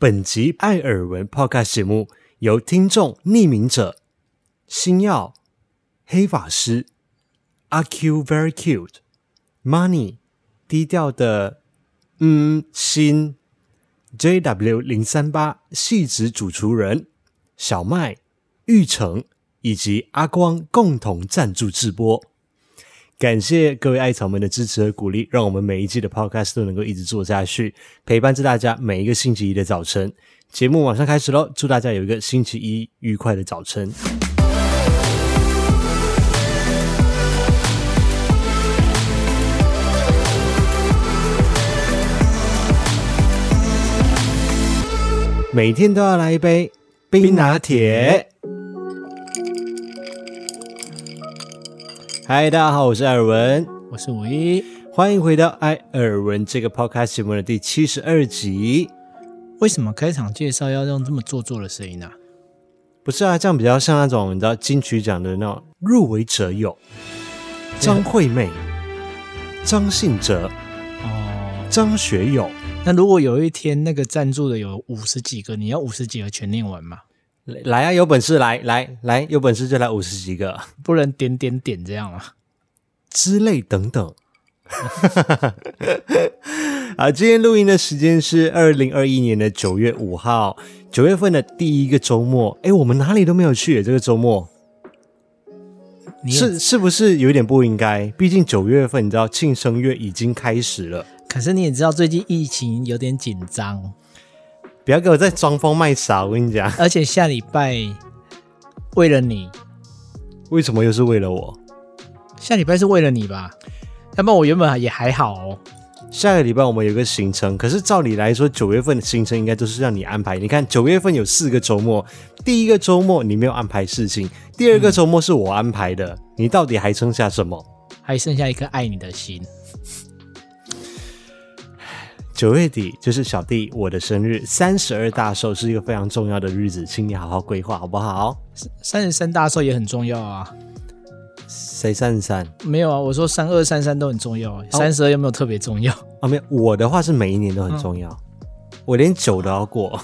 本集艾尔文 Podcast 节目由听众匿名者、星耀、黑法师、阿 Q Very Cute、Money 低调的嗯心、JW 零三八戏子主厨人、小麦、玉成以及阿光共同赞助制播。感谢各位艾草们的支持和鼓励，让我们每一季的 Podcast 都能够一直做下去，陪伴着大家每一个星期一的早晨。节目马上开始喽，祝大家有一个星期一愉快的早晨。每天都要来一杯冰拿铁。嗨，大家好，我是艾尔文，我是五一，欢迎回到艾尔文这个 podcast 节目的第七十二集。为什么开场介绍要用这么做作的声音呢、啊？不是啊，这样比较像那种你知道金曲奖的那种入围者有张惠妹、张信哲、哦，张学友。那如果有一天那个赞助的有五十几个，你要五十几个全念完吗？来啊，有本事来来来，有本事就来五十几个，不能点点点这样啊，之类等等。好，今天录音的时间是二零二一年的九月五号，九月份的第一个周末。哎，我们哪里都没有去，这个周末，是是不是有点不应该？毕竟九月份你知道庆生月已经开始了，可是你也知道最近疫情有点紧张。不要给我再装疯卖傻！我跟你讲，而且下礼拜为了你，为什么又是为了我？下礼拜是为了你吧？要不然我原本也还好哦。下个礼拜我们有个行程，可是照理来说，九月份的行程应该都是让你安排。你看，九月份有四个周末，第一个周末你没有安排事情，第二个周末是我安排的，嗯、你到底还剩下什么？还剩下一颗爱你的心。九月底就是小弟我的生日，三十二大寿是一个非常重要的日子，请你好好规划好不好？三十三大寿也很重要啊。谁三十三？没有啊，我说三二三三都很重要，三十二有没有特别重要？啊，没有。我的话是每一年都很重要，嗯、我连九都要过。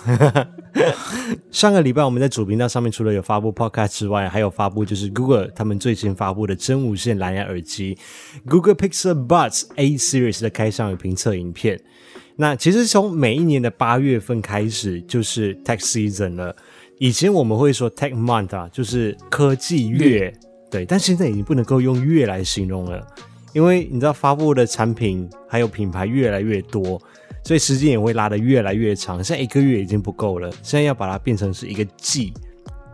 上个礼拜我们在主频道上面除了有发布 Podcast 之外，还有发布就是 Google 他们最新发布的真无线蓝牙耳机 Google Pixel Buds A Series 的开箱与评测影片。那其实从每一年的八月份开始就是 Tech Season 了。以前我们会说 Tech Month 啊，就是科技月，对。但现在已经不能够用月来形容了，因为你知道发布的产品还有品牌越来越多，所以时间也会拉得越来越长。现在一个月已经不够了，现在要把它变成是一个季，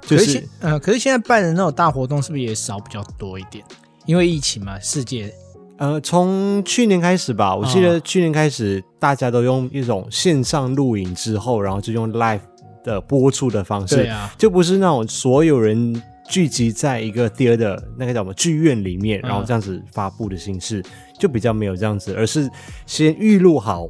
就是呃，可是现在办的那种大活动是不是也少比较多一点？因为疫情嘛，世界。呃，从去年开始吧，我记得去年开始，大家都用一种线上录影之后，然后就用 live 的播出的方式，啊，就不是那种所有人聚集在一个 theater 那个叫什么剧院里面，然后这样子发布的形式，就比较没有这样子，而是先预录好。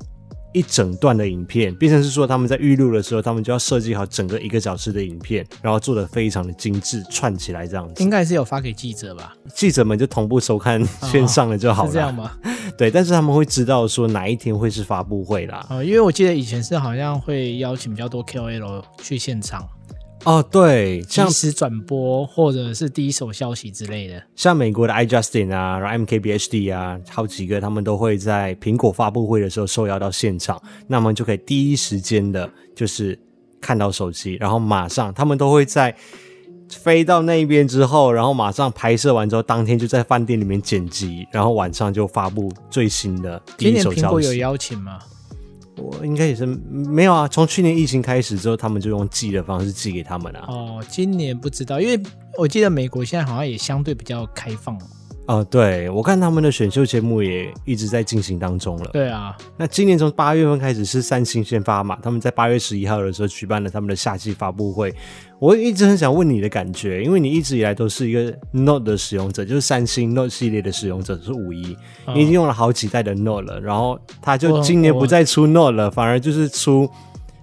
一整段的影片，变成是说他们在预录的时候，他们就要设计好整个一个小时的影片，然后做的非常的精致，串起来这样子。应该是有发给记者吧？记者们就同步收看线上的就好了。哦，是这样吗？对，但是他们会知道说哪一天会是发布会啦。哦，因为我记得以前是好像会邀请比较多 KOL 去现场。哦，对，像即时转播或者是第一手消息之类的，像美国的 iJustin 啊，然后 MKBHD 啊，好几个他们都会在苹果发布会的时候受邀到现场，那么就可以第一时间的，就是看到手机，然后马上他们都会在飞到那边之后，然后马上拍摄完之后，当天就在饭店里面剪辑，然后晚上就发布最新的第一手消息。今年苹果有邀请吗？我应该也是没有啊，从去年疫情开始之后，他们就用寄的方式寄给他们了。哦，今年不知道，因为我记得美国现在好像也相对比较开放。哦，对，我看他们的选秀节目也一直在进行当中了。对啊，那今年从八月份开始是三星先发嘛，他们在八月十一号的时候举办了他们的夏季发布会。我一直很想问你的感觉，因为你一直以来都是一个 Note 的使用者，就是三星 Note 系列的使用者，是五一，你已经用了好几代的 Note 了，然后他就今年不再出 Note 了，反而就是出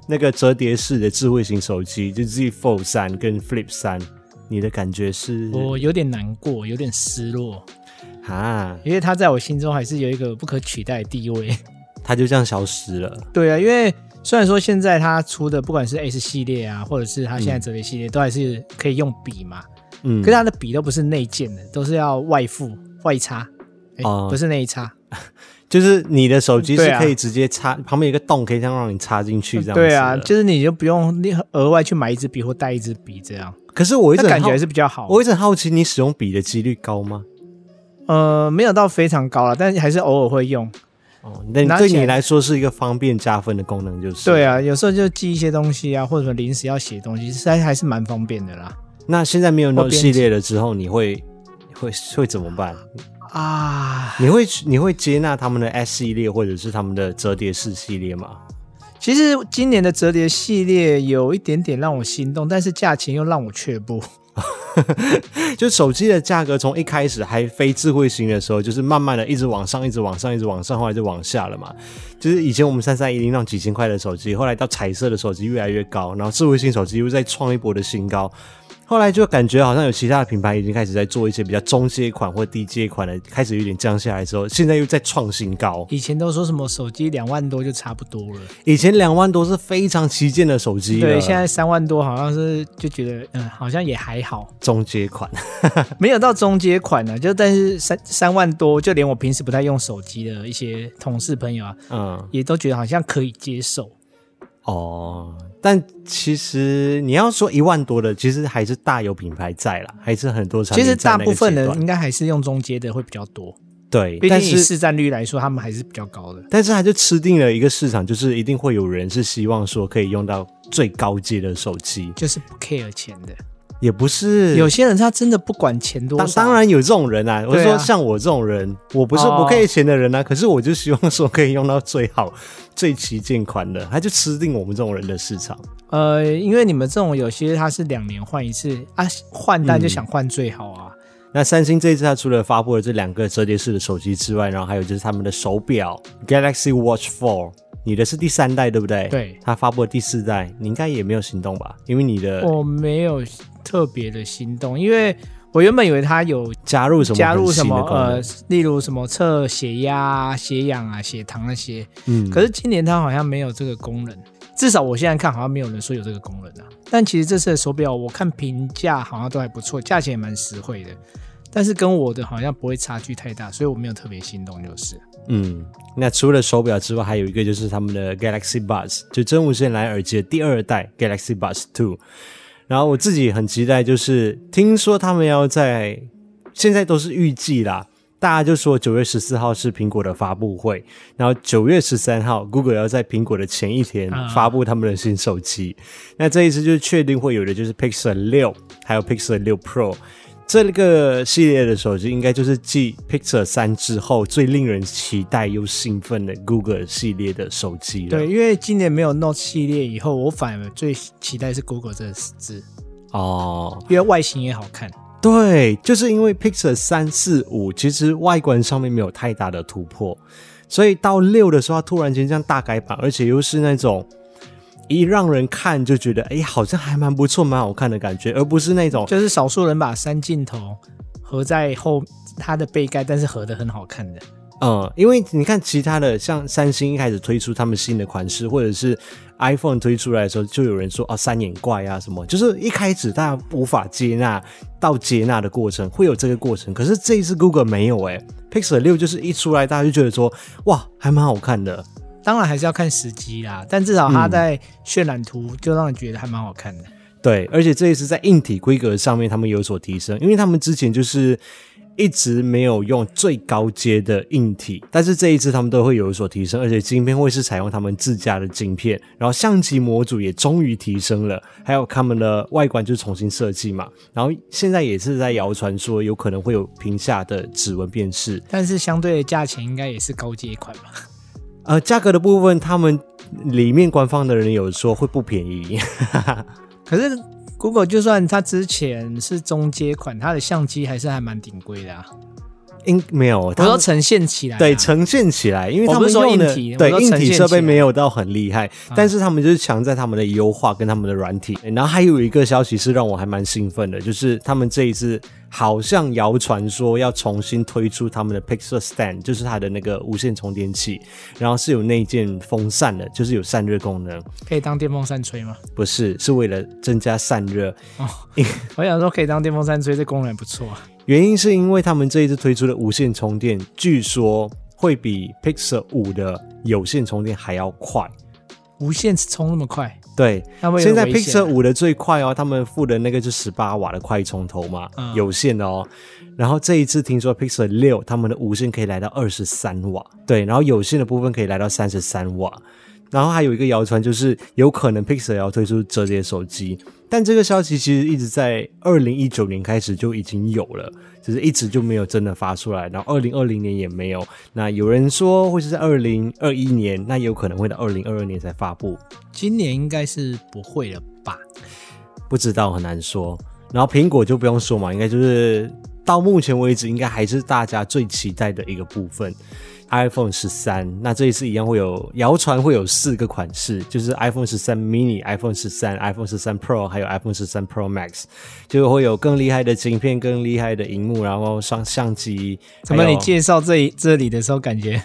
那个折叠式的智慧型手机，就 Z Fold 三跟 Flip 三。你的感觉是？我有点难过，有点失落啊，因为他在我心中还是有一个不可取代的地位。他就这样消失了。对啊，因为虽然说现在它出的不管是 S 系列啊，或者是它现在折叠系列，都还是可以用笔嘛。嗯，可是它的笔都不是内建的，都是要外附外插。哦、欸，不是内插，就是你的手机是可以直接插，啊、旁边有一个洞可以这样让你插进去，这样子。对啊，就是你就不用额外去买一支笔或带一支笔这样。可是我一直感觉还是比较好。我一直很好奇，你使用笔的几率高吗？呃，没有到非常高了，但是还是偶尔会用。哦，那对你来说是一个方便加分的功能，就是。对啊，有时候就记一些东西啊，或者说临时要写东西，实在还是蛮方便的啦。那现在没有 Note 系列了之后，你会会会怎么办？啊，你会你会接纳他们的 S 系列或者是他们的折叠式系列吗？其实今年的折叠系列有一点点让我心动，但是价钱又让我却步。就手机的价格从一开始还非智慧型的时候，就是慢慢的一直往上，一直往上，一直往上，后来就往下了嘛。就是以前我们三三一零那种几千块的手机，后来到彩色的手机越来越高，然后智慧型手机又再创一波的新高。后来就感觉好像有其他的品牌已经开始在做一些比较中阶款或低阶款的，开始有点降下来之后，现在又在创新高。以前都说什么手机两万多就差不多了，以前两万多是非常旗舰的手机，对，现在三万多好像是就觉得嗯，好像也还好。中阶款 没有到中阶款呢，就但是三三万多，就连我平时不太用手机的一些同事朋友啊，嗯，也都觉得好像可以接受。哦。但其实你要说一万多的，其实还是大有品牌在啦，还是很多产品。其实大部分人应该还是用中阶的会比较多。对，毕竟以市占率来说，他们还是比较高的。但是他就吃定了一个市场，就是一定会有人是希望说可以用到最高阶的手机，就是不 care 钱的。也不是，有些人他真的不管钱多少。当当然有这种人啊，我是说像我这种人，啊、我不是不 care 钱的人啊，哦、可是我就希望说可以用到最好、最旗舰款的，他就吃定我们这种人的市场。呃，因为你们这种有些他是两年换一次啊，换代就想换最好啊。嗯、那三星这一次，它除了发布了这两个折叠式的手机之外，然后还有就是他们的手表 Galaxy Watch Four。你的是第三代对不对？对，它发布了第四代，你应该也没有心动吧？因为你的我没有特别的心动，因为我原本以为它有加入什么加入什么呃，例如什么测血压、血氧啊、血糖那些。嗯，可是今年它好像没有这个功能，至少我现在看好像没有人说有这个功能啊。但其实这次的手表我看评价好像都还不错，价钱也蛮实惠的。但是跟我的好像不会差距太大，所以我没有特别心动，就是。嗯，那除了手表之外，还有一个就是他们的 Galaxy Buds，就真无线蓝牙耳机的第二代 Galaxy Buds Two。然后我自己很期待，就是听说他们要在现在都是预计啦，大家就说九月十四号是苹果的发布会，然后九月十三号 Google 要在苹果的前一天发布他们的新手机。那这一次就确定会有的就是 Pixel 六，还有 Pixel 六 Pro。这个系列的手机应该就是继 Pixel 三之后最令人期待又兴奋的 Google 系列的手机了。对，因为今年没有 Note 系列以后，我反而最期待是 Google 这个字哦，因为外形也好看。对，就是因为 Pixel 三四五其实外观上面没有太大的突破，所以到六的时候，它突然间这样大改版，而且又是那种。一让人看就觉得，哎，好像还蛮不错、蛮好看的感觉，而不是那种就是少数人把三镜头合在后它的背盖，但是合的很好看的。嗯，因为你看其他的，像三星一开始推出他们新的款式，或者是 iPhone 推出来的时候，就有人说啊，三眼怪啊什么，就是一开始大家无法接纳到接纳的过程，会有这个过程。可是这一次 Google 没有、欸，哎，Pixel 六就是一出来，大家就觉得说，哇，还蛮好看的。当然还是要看时机啦，但至少它在渲染图就让人觉得还蛮好看的。嗯。对，而且这一次在硬体规格上面他们有所提升，因为他们之前就是一直没有用最高阶的硬体，但是这一次他们都会有所提升，而且晶片会是采用他们自家的晶片，然后相机模组也终于提升了，还有他们的外观就重新设计嘛，然后现在也是在谣传说有可能会有屏下的指纹辨识，但是相对的价钱应该也是高阶款吧。呃，价格的部分，他们里面官方的人有说会不便宜。可是 Google 就算它之前是中阶款，它的相机还是还蛮顶贵的啊。应没有，他说呈现起来、啊，对，呈现起来，因为他们用的对硬体设备没有到很厉害，啊、但是他们就是强在他们的优化跟他们的软体。然后还有一个消息是让我还蛮兴奋的，就是他们这一次好像谣传说要重新推出他们的 Pixel Stand，就是它的那个无线充电器，然后是有内建风扇的，就是有散热功能，可以当电风扇吹吗？不是，是为了增加散热。哦，我想说可以当电风扇吹，这功能不错啊。原因是因为他们这一次推出的无线充电，据说会比 Pixel 五的有线充电还要快。无线充那么快？对，现在 Pixel 五的最快哦，他们附的那个是十八瓦的快充头嘛，嗯、有线的哦。然后这一次听说 Pixel 六他们的无线可以来到二十三瓦，对，然后有线的部分可以来到三十三瓦。然后还有一个谣传，就是有可能 Pixel 要推出折叠手机，但这个消息其实一直在二零一九年开始就已经有了，只是一直就没有真的发出来。然后二零二零年也没有。那有人说会是在二零二一年，那有可能会到二零二二年才发布。今年应该是不会了吧？不知道，很难说。然后苹果就不用说嘛，应该就是到目前为止，应该还是大家最期待的一个部分。iPhone 十三，那这一次一样会有谣传会有四个款式，就是 iPhone 十三 mini、iPhone 十三、iPhone 十三 Pro，还有 iPhone 十三 Pro Max，就会有更厉害的晶片、更厉害的荧幕，然后双相机。怎么你介绍这这里的时候感觉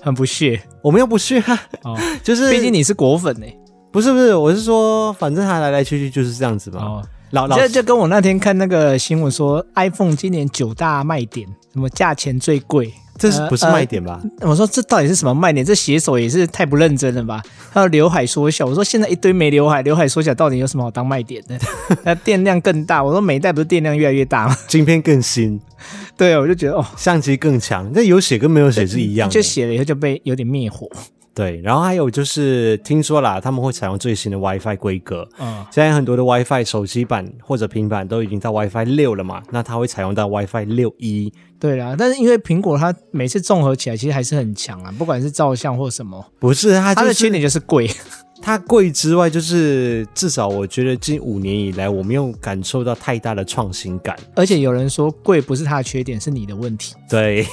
很不屑？我们又不屑啊，哦，就是毕竟你是果粉呢。不是不是，我是说，反正它来来去去就是这样子嘛。哦，老老就就跟我那天看那个新闻说，iPhone 今年九大卖点，什么价钱最贵。这是不是卖点吧？呃呃、我说这到底是什么卖点？这写手也是太不认真了吧？还有刘海缩小，我说现在一堆没刘海，刘海缩小到底有什么好当卖点的？那电量更大，我说每一代不是电量越来越大吗？晶片更新，对，我就觉得哦，相机更强，那有写跟没有写是一样的，就写了以后就被有点灭火。对，然后还有就是听说啦，他们会采用最新的 WiFi 规格。嗯，现在很多的 WiFi 手机版或者平板都已经到 WiFi 六了嘛，那它会采用到 WiFi 六 E。对啦，但是因为苹果它每次综合起来其实还是很强啊，不管是照相或什么。不是，它、就是、它的缺点就是贵。它贵之外，就是至少我觉得近五年以来，我没有感受到太大的创新感。而且有人说贵不是它的缺点，是你的问题。对，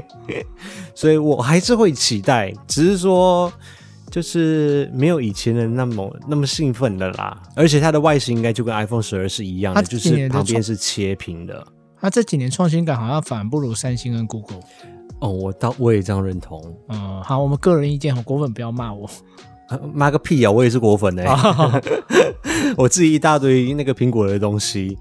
所以我还是会期待，只是说就是没有以前的那么那么兴奋的啦。而且它的外形应该就跟 iPhone 十二是一样的，就是旁边是切屏的。它这几年创新感好像反而不如三星跟 Google。哦，我倒我也这样认同。嗯，好，我们个人意见，好，果粉不要骂我。骂个屁啊！我也是果粉呢、欸，我自己一大堆那个苹果的东西。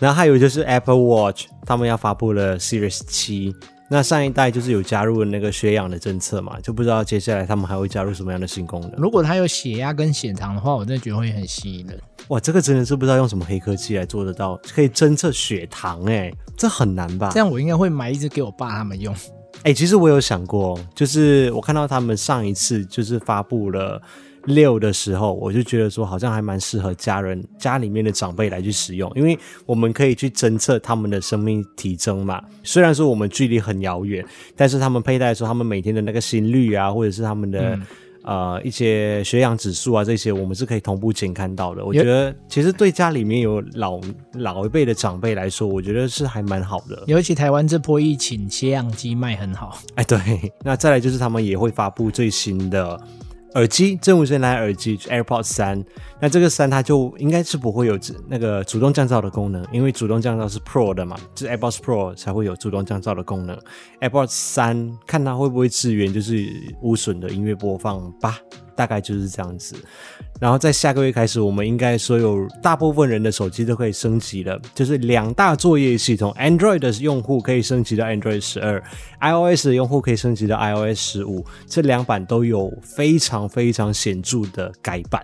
然后还有就是 Apple Watch，他们要发布了 Series 七。那上一代就是有加入了那个血氧的政策嘛，就不知道接下来他们还会加入什么样的新功能。如果它有血压跟血糖的话，我真的觉得会很吸引人。哇，这个真的是不知道用什么黑科技来做得到，可以侦测血糖哎、欸，这很难吧？这样我应该会买一支给我爸他们用。哎、欸，其实我有想过，就是我看到他们上一次就是发布了六的时候，我就觉得说好像还蛮适合家人家里面的长辈来去使用，因为我们可以去侦测他们的生命体征嘛。虽然说我们距离很遥远，但是他们佩戴的时候，他们每天的那个心率啊，或者是他们的。嗯呃，一些血氧指数啊，这些我们是可以同步检看到的。我觉得其实对家里面有老老一辈的长辈来说，我觉得是还蛮好的。尤其台湾这波疫情，血氧机卖很好。哎，对，那再来就是他们也会发布最新的。耳机，真无线蓝牙耳机 AirPods 三，那这个三它就应该是不会有那个主动降噪的功能，因为主动降噪是 Pro 的嘛，就是 AirPods Pro 才会有主动降噪的功能。AirPods 三看它会不会支援就是无损的音乐播放吧，大概就是这样子。然后在下个月开始，我们应该所有大部分人的手机都可以升级了，就是两大作业系统，Android 的用户可以升级到 Android 十二，iOS 的用户可以升级到 iOS 十五，这两版都有非常非常显著的改版，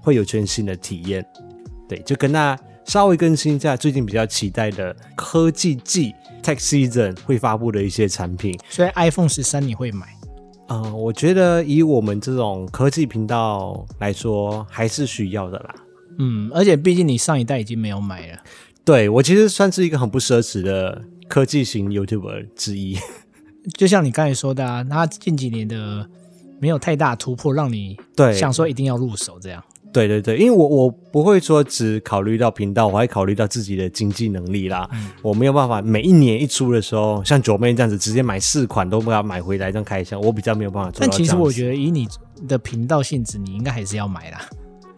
会有全新的体验。对，就跟那稍微更新一下最近比较期待的科技季 Tech Season 会发布的一些产品。所以 iPhone 十三你会买？嗯、呃，我觉得以我们这种科技频道来说，还是需要的啦。嗯，而且毕竟你上一代已经没有买了。对，我其实算是一个很不奢侈的科技型 YouTuber 之一。就像你刚才说的啊，他近几年的没有太大突破，让你对想说一定要入手这样。对对对，因为我我不会说只考虑到频道，我还考虑到自己的经济能力啦。嗯、我没有办法每一年一出的时候，像九妹这样子直接买四款都不要买回来这样开箱，我比较没有办法做到。但其实我觉得以你的频道性质，你应该还是要买啦。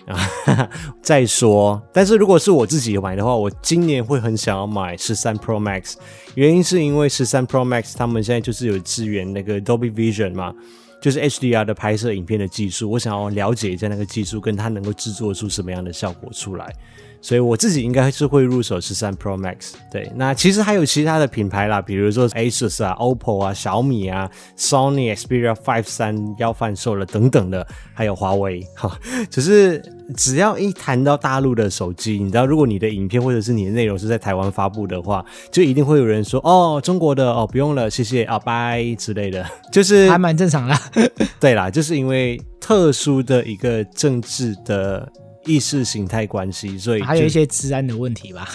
啊，再说，但是如果是我自己买的话，我今年会很想要买十三 Pro Max，原因是因为十三 Pro Max 他们现在就是有支援那个 Dolby Vision 嘛，就是 HDR 的拍摄影片的技术，我想要了解一下那个技术，跟它能够制作出什么样的效果出来。所以我自己应该是会入手十三 Pro Max。对，那其实还有其他的品牌啦，比如说 Asus 啊、OPPO 啊、小米啊、Sony Xperia 5三要贩售了等等的，还有华为。哈，只是只要一谈到大陆的手机，你知道，如果你的影片或者是你的内容是在台湾发布的话，就一定会有人说哦，中国的哦，不用了，谢谢啊，拜之类的，就是还蛮正常的。对啦，就是因为特殊的一个政治的。意识形态关系，所以还有一些治安的问题吧。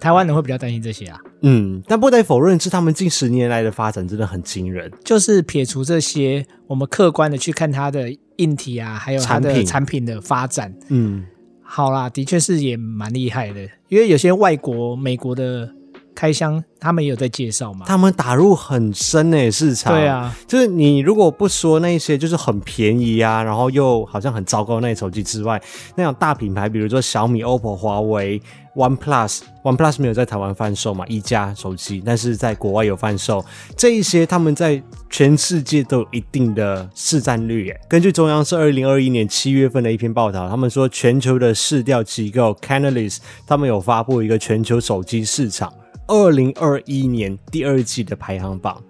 台湾人会比较担心这些啊。嗯，但不得否认是他们近十年来的发展真的很惊人。就是撇除这些，我们客观的去看它的硬体啊，还有它的产品的发展。嗯，好啦，的确是也蛮厉害的。因为有些外国、美国的。开箱，他们也有在介绍嘛？他们打入很深诶市场。对啊，就是你如果不说那些就是很便宜啊，然后又好像很糟糕那些手机之外，那种大品牌，比如说小米、OPPO、华为、OnePlus，OnePlus 没有在台湾贩售嘛？一加手机，但是在国外有贩售。这一些他们在全世界都有一定的市占率诶。根据中央社二零二一年七月份的一篇报道，他们说全球的市调机构 Canalys 他们有发布一个全球手机市场。二零二一年第二季的排行榜，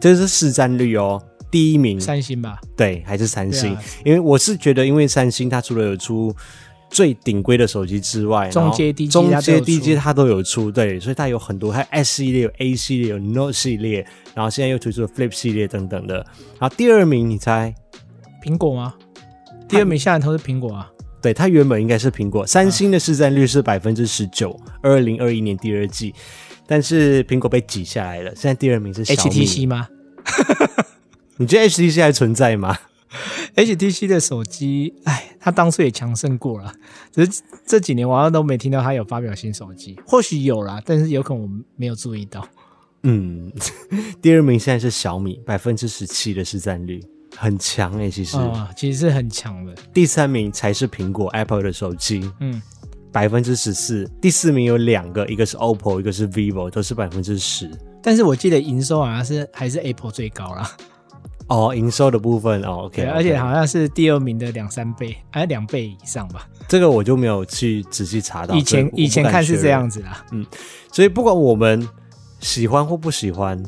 这是市占率哦，第一名三星吧？对，还是三星。啊、因为我是觉得，因为三星它除了有出最顶规的手机之外，中阶、低阶、中阶、低阶它都有出，对，所以它有很多，它有 S 系列、有 A 系列、有 Note 系列，然后现在又推出了 Flip 系列等等的。然后第二名，你猜？苹果吗？第二名下来头是苹果啊？对，它原本应该是苹果。三星的市占率是百分之十九，二零二一年第二季。但是苹果被挤下来了，现在第二名是。HTC 吗？你觉得 HTC 还存在吗？HTC 的手机，哎，它当初也强盛过了，只是这几年我好像都没听到它有发表新手机。或许有啦，但是有可能我没有注意到。嗯，第二名现在是小米，百分之十七的市占率，很强哎、欸，其实啊、哦，其实是很强的。第三名才是苹果 Apple 的手机，嗯。百分之十四，第四名有两个，一个是 OPPO，一个是 VIVO，都是百分之十。但是我记得营收好像是还是 Apple 最高啦。哦，营收的部分哦，OK，, okay. 而且好像是第二名的两三倍，还是两倍以上吧。这个我就没有去仔细查到。以前以前看是这样子啦，嗯，所以不管我们喜欢或不喜欢，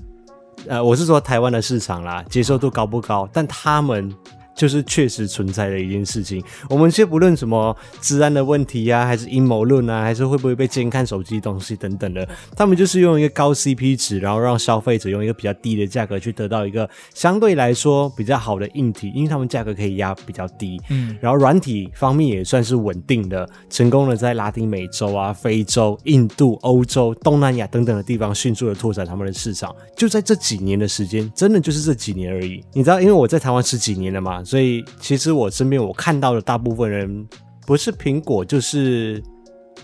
呃，我是说台湾的市场啦，接受度高不高？但他们。就是确实存在的一件事情。我们先不论什么治安的问题呀、啊，还是阴谋论啊，还是会不会被监看手机东西等等的，他们就是用一个高 CP 值，然后让消费者用一个比较低的价格去得到一个相对来说比较好的硬体，因为他们价格可以压比较低。嗯，然后软体方面也算是稳定的，成功的在拉丁美洲啊、非洲、印度、欧洲、东南亚等等的地方迅速的拓展他们的市场。就在这几年的时间，真的就是这几年而已。你知道，因为我在台湾十几年了嘛。所以，其实我身边我看到的大部分人，不是苹果就是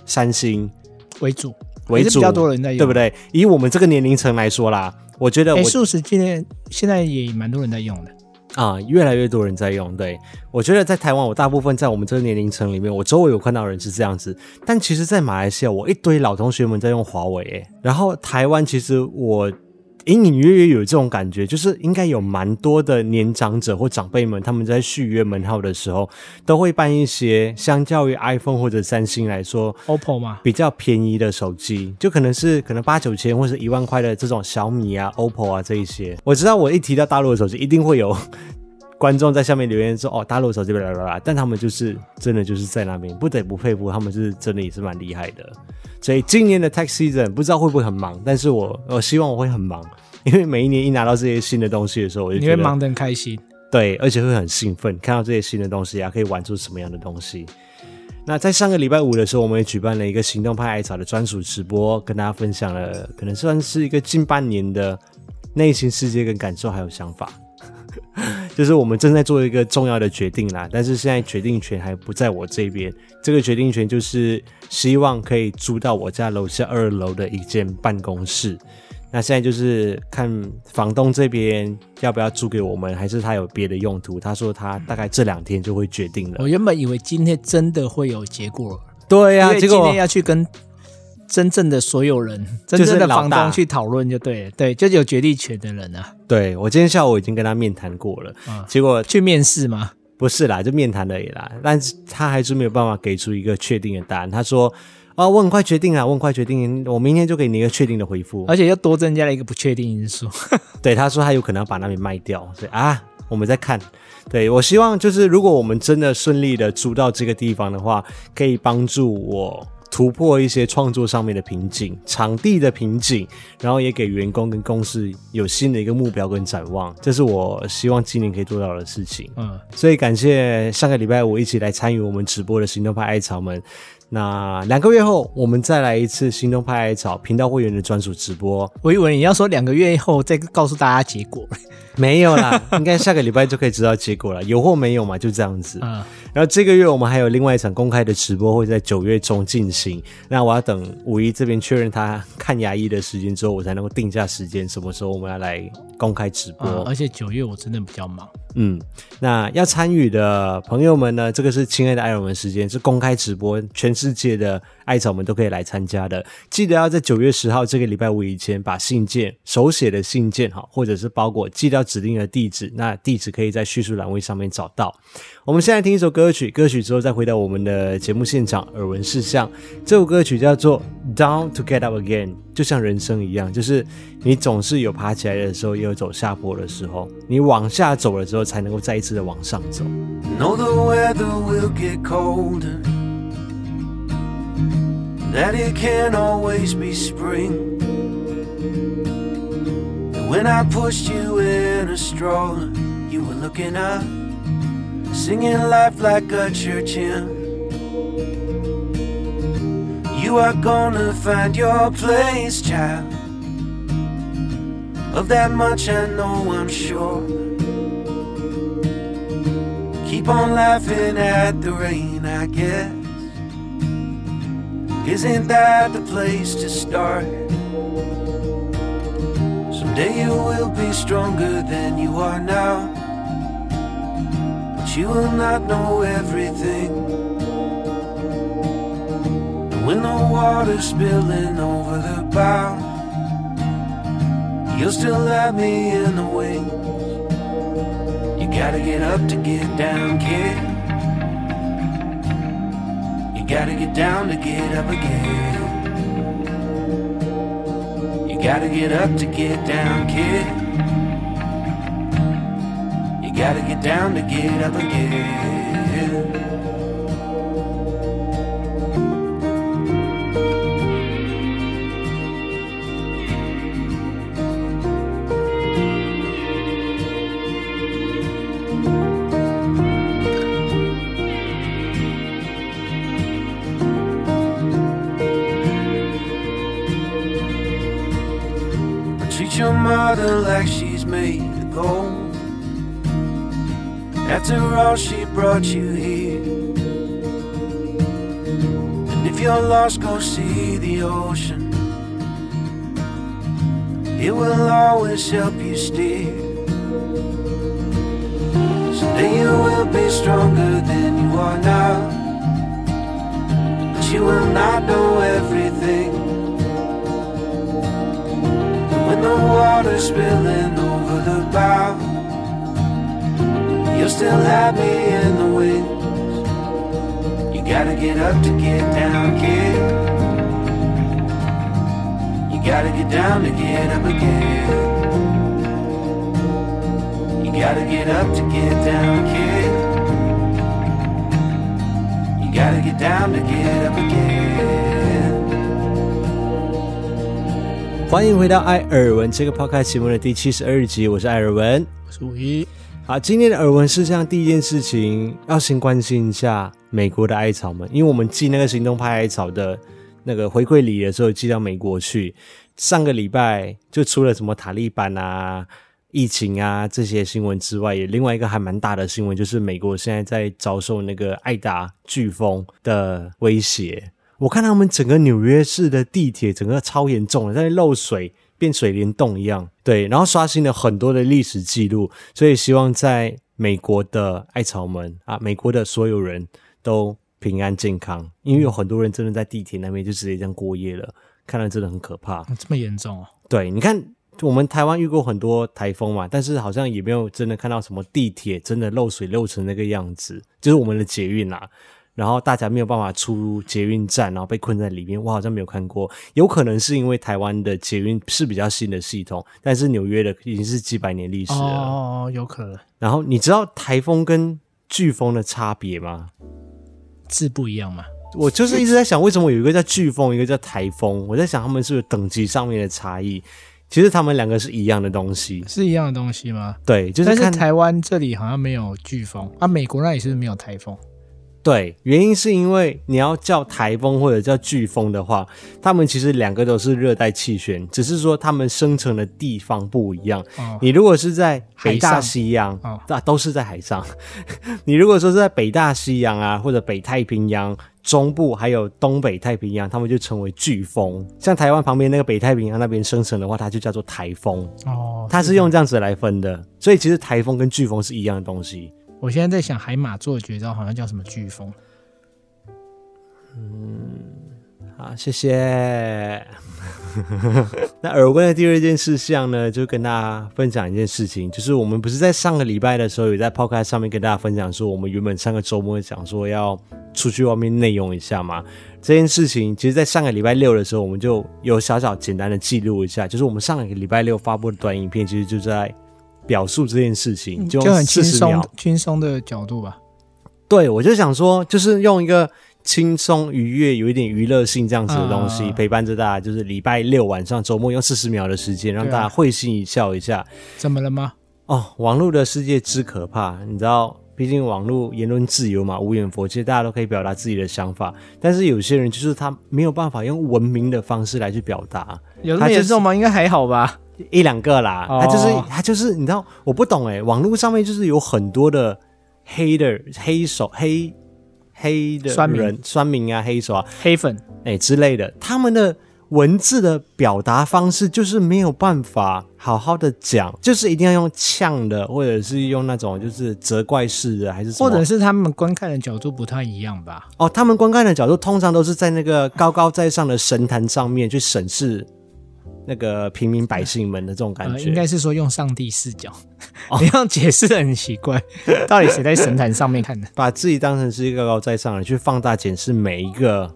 三星为主，为主，比较多人在用，对不对？以我们这个年龄层来说啦，我觉得我，数十今年现在也蛮多人在用的啊，越来越多人在用。对，我觉得在台湾，我大部分在我们这个年龄层里面，我周围有看到人是这样子。但其实，在马来西亚，我一堆老同学们在用华为，诶，然后台湾其实我。隐隐约约有这种感觉，就是应该有蛮多的年长者或长辈们，他们在续约门号的时候，都会办一些相较于 iPhone 或者三星来说，OPPO 嘛，比较便宜的手机，就可能是可能八九千或者一万块的这种小米啊、OPPO 啊这一些。我知道我一提到大陆的手机，一定会有观众在下面留言说：“哦，大陆手机，巴拉巴拉。”但他们就是真的就是在那边，不得不佩服他们，是真的也是蛮厉害的。所以今年的 Tax Season 不知道会不会很忙，但是我我希望我会很忙，因为每一年一拿到这些新的东西的时候，我就觉得你会忙得很开心，对，而且会很兴奋，看到这些新的东西啊，可以玩出什么样的东西。那在上个礼拜五的时候，我们也举办了一个行动派艾草的专属直播，跟大家分享了可能算是一个近半年的内心世界跟感受还有想法。就是我们正在做一个重要的决定啦，但是现在决定权还不在我这边。这个决定权就是希望可以租到我家楼下二楼的一间办公室。那现在就是看房东这边要不要租给我们，还是他有别的用途。他说他大概这两天就会决定了。我原本以为今天真的会有结果，对呀、啊，结果今天要去跟真正的所有人、真正的房东去讨论就对了，对，就有决定权的人啊。对，我今天下午已经跟他面谈过了，嗯、结果去面试吗？不是啦，就面谈而已啦。但是他还是没有办法给出一个确定的答案。他说。啊、哦，我很快决定啊，我很快决定，我明天就给你一个确定的回复，而且又多增加了一个不确定因素。对，他说他有可能要把那边卖掉，所以啊，我们在看。对，我希望就是如果我们真的顺利的租到这个地方的话，可以帮助我突破一些创作上面的瓶颈、场地的瓶颈，然后也给员工跟公司有新的一个目标跟展望，这是我希望今年可以做到的事情。嗯，所以感谢上个礼拜五一起来参与我们直播的行动派艾草们。那两个月后，我们再来一次行动派艾草频道会员的专属直播。我以为你要说两个月后再告诉大家结果，没有啦，应该下个礼拜就可以知道结果了。有或没有嘛，就这样子。嗯。然后这个月我们还有另外一场公开的直播会在九月中进行。那我要等五一这边确认他看牙医的时间之后，我才能够定下时间，什么时候我们要来公开直播。嗯，而且九月我真的比较忙。嗯，那要参与的朋友们呢？这个是亲爱的艾尔文时间，是公开直播，全世界的艾草们都可以来参加的。记得要在九月十号这个礼拜五以前，把信件手写的信件哈，或者是包裹寄到指定的地址，那地址可以在叙述栏位上面找到。我们现在听一首歌曲，歌曲之后再回到我们的节目现场。耳闻事项，这首歌曲叫做《Down to Get Up Again》，就像人生一样，就是你总是有爬起来的时候，也有走下坡的时候。你往下走了之后，才能够再一次的往上走。Get colder, that it can't always be spring. And When I pushed you in a stroller, you were looking up. Singing life like a church hymn. You are gonna find your place, child. Of that much I know, I'm sure. Keep on laughing at the rain, I guess. Isn't that the place to start? Someday you will be stronger than you are now But you will not know everything. And when the water's spilling over the bow, you'll still have me in the wings. You gotta get up to get down, kid. You gotta get down to get up again. You gotta get up to get down, kid. You gotta get down to get up again. After all, she brought you here. And if you're lost, go see the ocean. It will always help you steer. Someday you will be stronger than you are now. But you will not know everything. And when the water's spilling over the bow still have me in the wings. You gotta get up to get down, kid. You gotta get down to get up again. You gotta get up to get down, kid. You gotta get down to get up again. 欢迎回到艾尔文这个 podcast 节目的第七十二集，我是艾尔文，我是五一。 好，今天的耳闻事项第一件事情，要先关心一下美国的艾草们，因为我们寄那个行动派艾草的那个回馈礼的时候寄到美国去，上个礼拜就出了什么塔利班啊、疫情啊这些新闻之外，也另外一个还蛮大的新闻，就是美国现在在遭受那个艾达飓风的威胁。我看他们整个纽约市的地铁整个超严重的，在漏水，变水帘洞一样。对，然后刷新了很多的历史记录，所以希望在美国的爱草们啊，美国的所有人都平安健康，因为有很多人真的在地铁那边就直接这样过夜了，看来真的很可怕。这么严重啊？对，你看。我们台湾遇过很多台风嘛，但是好像也没有真的看到什么地铁真的漏水漏成那个样子，就是我们的捷运啦，然后大家没有办法出捷运站，然后被困在里面，我好像没有看过。有可能是因为台湾的捷运是比较新的系统，但是纽约的已经是几百年历史了。哦，有可能。然后你知道台风跟飓风的差别吗？字不一样吗？我就是一直在想，为什么有一个叫飓风，一个叫台风？我在想他们是不是等级上面的差异？其实他们两个是一样的东西，是一样的东西吗？对，就是。但是台湾这里好像没有飓风啊，美国那里是不是没有台风？对，原因是因为你要叫台风或者叫飓风的话，它们其实两个都是热带气旋，只是说它们生成的地方不一样。哦、你如果是在北大西洋，啊、哦，都是在海上。你如果说是在北大西洋啊，或者北太平洋。中部还有东北太平洋，他们就称为飓风。像台湾旁边那个北太平洋那边生成的话，它就叫做台风。哦，它是用这样子来分的。所以其实台风跟飓风是一样的东西。我现在在想，海马做的绝招好像叫什么飓风。嗯，好，谢谢。那耳温的第二件事项呢，就跟大家分享一件事情，就是我们不是在上个礼拜的时候，有在 Podcast 上面跟大家分享说，我们原本上个周末想说要出去外面内用一下嘛。这件事情，其实，在上个礼拜六的时候，我们就有小小简单的记录一下，就是我们上个礼拜六发布的短影片，其实就在表述这件事情，就很轻松轻松的角度吧。对，我就想说，就是用一个。轻松愉悦，有一点娱乐性这样子的东西，啊、陪伴着大家，就是礼拜六晚上周末用四十秒的时间，让大家会心一笑一下。啊、怎么了吗？哦，网络的世界之可怕，你知道，毕竟网络言论自由嘛，无远佛界，大家都可以表达自己的想法。但是有些人就是他没有办法用文明的方式来去表达。有这么严重吗？应该还好吧，一两个啦。哦、他就是他就是，你知道，我不懂诶，网络上面就是有很多的黑的黑手黑。黑的酸民，酸民啊，黑手啊，黑粉哎、欸、之类的，他们的文字的表达方式就是没有办法好好的讲，就是一定要用呛的，或者是用那种就是责怪式的，还是？或者是他们观看的角度不太一样吧？哦，他们观看的角度通常都是在那个高高在上的神坛上面去审视。那个平民百姓们的这种感觉，呃、应该是说用上帝视角，哦、你这样解释的很奇怪。到底谁在神坛上面看的？把自己当成是一个高高在上的，去放大检视每一个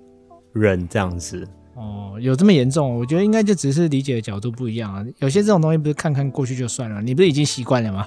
人这样子。哦，有这么严重？我觉得应该就只是理解的角度不一样啊。有些这种东西不是看看过去就算了，你不是已经习惯了吗？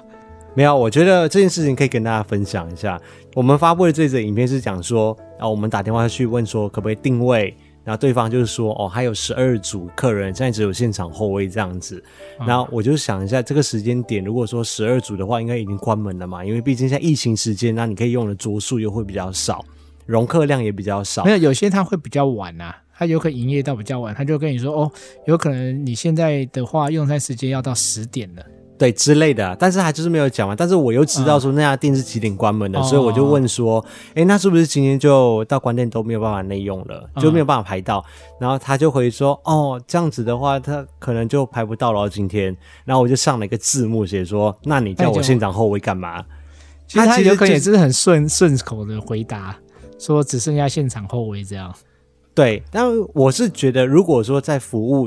没有，我觉得这件事情可以跟大家分享一下。我们发布的这则影片是讲说，啊，我们打电话去问说，可不可以定位？然后对方就是说，哦，还有十二组客人，现在只有现场后位这样子。然后我就想一下，这个时间点，如果说十二组的话，应该已经关门了嘛？因为毕竟在疫情时间，那你可以用的桌数又会比较少，容客量也比较少。没有，有些他会比较晚呐、啊，他有可能营业到比较晚，他就跟你说，哦，有可能你现在的话用餐时间要到十点了。对之类的，但是还就是没有讲完。但是我又知道说那家店是几点关门的，嗯、所以我就问说，哎，那是不是今天就到关店都没有办法内用了，就没有办法排到？嗯、然后他就回说，哦，这样子的话，他可能就排不到了今天。然后我就上了一个字幕写说，那你叫我现场后位干嘛？其实他有可能也是很顺顺口的回答，说只剩下现场后位这样。对，但我是觉得，如果说在服务。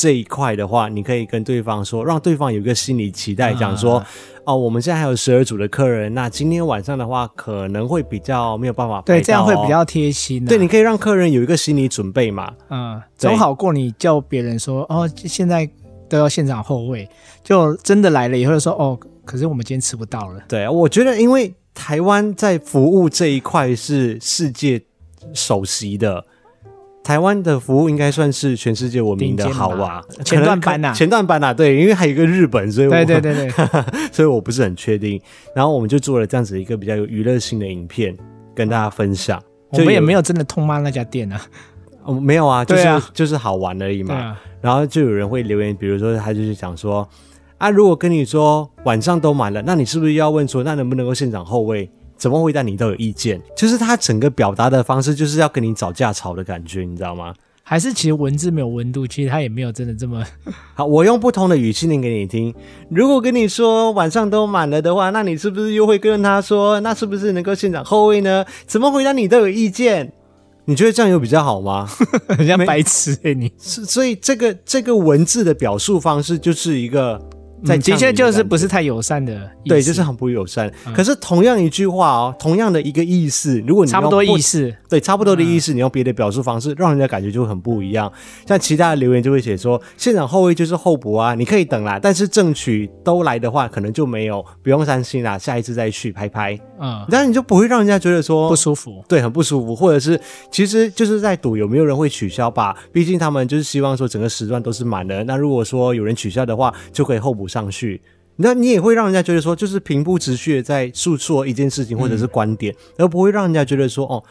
这一块的话，你可以跟对方说，让对方有一个心理期待，讲说，啊、哦，我们现在还有十二组的客人，那今天晚上的话可能会比较没有办法、哦。对，这样会比较贴心、啊。对，你可以让客人有一个心理准备嘛。嗯，总好过你叫别人说，哦，现在都要现场后位，就真的来了以后说，哦，可是我们今天吃不到了。对，我觉得因为台湾在服务这一块是世界首席的。台湾的服务应该算是全世界闻名的好吧？前段班呐，前段班呐，对，因为还有一个日本，所以我对对对对，所以我不是很确定。然后我们就做了这样子一个比较有娱乐性的影片，跟大家分享。我们也没有真的痛骂那家店啊，哦，没有啊，就是就是好玩而已嘛。然后就有人会留言，比如说他就是讲说。啊，如果跟你说晚上都满了，那你是不是要问说，那能不能够现场后位？怎么回答你都有意见，就是他整个表达的方式，就是要跟你找架吵的感觉，你知道吗？还是其实文字没有温度，其实他也没有真的这么 好。我用不同的语气念给你听。如果跟你说晚上都满了的话，那你是不是又会跟他说，那是不是能够现场后位呢？怎么回答你都有意见？你觉得这样有比较好吗？人家白痴哎，你是所以这个这个文字的表述方式就是一个。在的确就是不是太友善的，对，就是很不友善。嗯、可是同样一句话哦，同样的一个意思，如果你差不多意思，对，差不多的意思，嗯、你用别的表述方式，让人家感觉就会很不一样。像其他的留言就会写说，现场后卫就是候补啊，你可以等啦，但是正取都来的话，可能就没有，不用担心啦，下一次再去拍拍。嗯，然后你就不会让人家觉得说不舒服，对，很不舒服，或者是其实就是在赌有没有人会取消吧？毕竟他们就是希望说整个时段都是满的。那如果说有人取消的话，就可以候补上去。那你也会让人家觉得说，就是平铺直叙的在诉说一件事情或者是观点，嗯、而不会让人家觉得说，哦，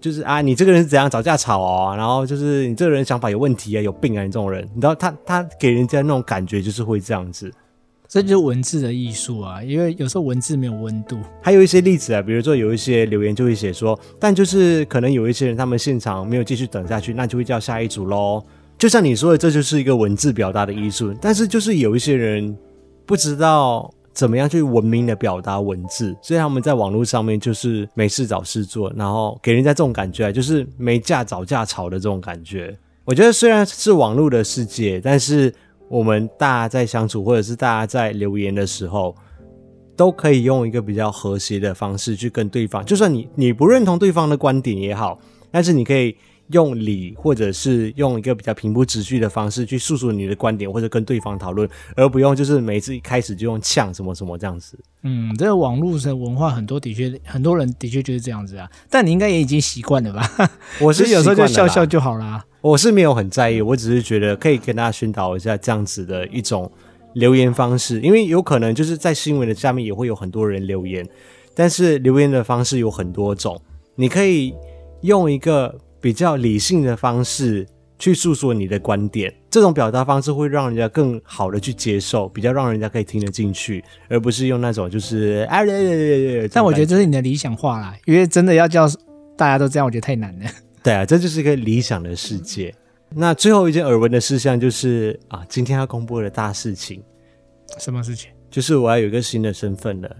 就是啊，你这个人是怎样找架吵哦，然后就是你这个人想法有问题啊，有病啊，你这种人，你知道他他给人家那种感觉就是会这样子，这就是文字的艺术啊，因为有时候文字没有温度。还有一些例子啊，比如说有一些留言就会写说，但就是可能有一些人他们现场没有继续等下去，那就会叫下一组喽。就像你说的，这就是一个文字表达的艺术，但是就是有一些人。不知道怎么样去文明的表达文字，所以他们在网络上面就是没事找事做，然后给人家这种感觉，就是没架找架吵的这种感觉。我觉得虽然是网络的世界，但是我们大家在相处或者是大家在留言的时候，都可以用一个比较和谐的方式去跟对方，就算你你不认同对方的观点也好，但是你可以。用理，或者是用一个比较平铺直叙的方式去诉说你的观点，或者跟对方讨论，而不用就是每次一开始就用呛什么什么这样子。嗯，这个网络的文化很多的确，很多人的确就是这样子啊。但你应该也已经习惯了吧？我是有时候就笑笑就好啦。我是没有很在意，我只是觉得可以跟大家宣导一下这样子的一种留言方式，因为有可能就是在新闻的下面也会有很多人留言，但是留言的方式有很多种，你可以用一个。比较理性的方式去诉说你的观点，这种表达方式会让人家更好的去接受，比较让人家可以听得进去，而不是用那种就是哎，但我觉得这是你的理想化啦，因为真的要叫大家都这样，我觉得太难了。对啊，这就是一个理想的世界。那最后一件耳闻的事项就是啊，今天要公布的大事情，什么事情？就是我要有一个新的身份了。